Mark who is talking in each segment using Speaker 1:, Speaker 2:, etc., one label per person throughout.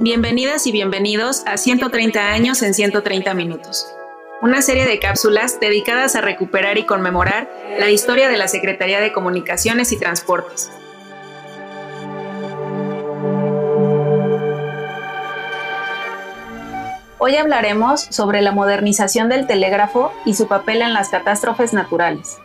Speaker 1: Bienvenidas y bienvenidos a 130 años en 130 minutos, una serie de cápsulas dedicadas a recuperar y conmemorar la historia de la Secretaría de Comunicaciones y Transportes. Hoy hablaremos sobre la modernización del telégrafo y su papel en las catástrofes naturales.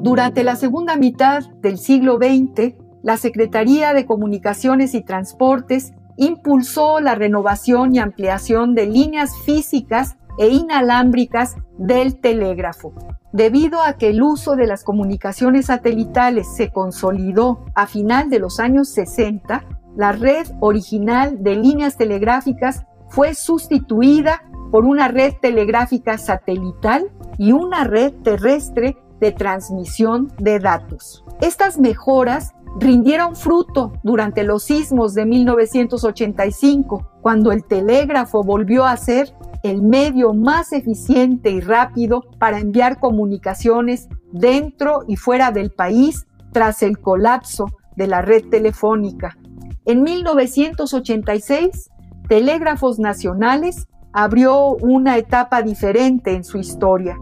Speaker 2: Durante la segunda mitad del siglo XX, la Secretaría de Comunicaciones y Transportes impulsó la renovación y ampliación de líneas físicas e inalámbricas del telégrafo. Debido a que el uso de las comunicaciones satelitales se consolidó a final de los años 60, la red original de líneas telegráficas fue sustituida por una red telegráfica satelital y una red terrestre de transmisión de datos. Estas mejoras rindieron fruto durante los sismos de 1985, cuando el telégrafo volvió a ser el medio más eficiente y rápido para enviar comunicaciones dentro y fuera del país tras el colapso de la red telefónica. En 1986, Telégrafos Nacionales abrió una etapa diferente en su historia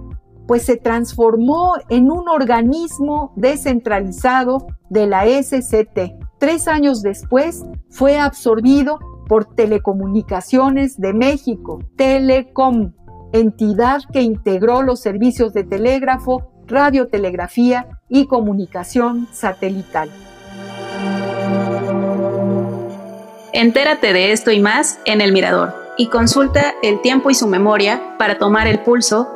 Speaker 2: pues se transformó en un organismo descentralizado de la SCT. Tres años después fue absorbido por Telecomunicaciones de México, Telecom, entidad que integró los servicios de telégrafo, radiotelegrafía y comunicación satelital.
Speaker 1: Entérate de esto y más en El Mirador y consulta el tiempo y su memoria para tomar el pulso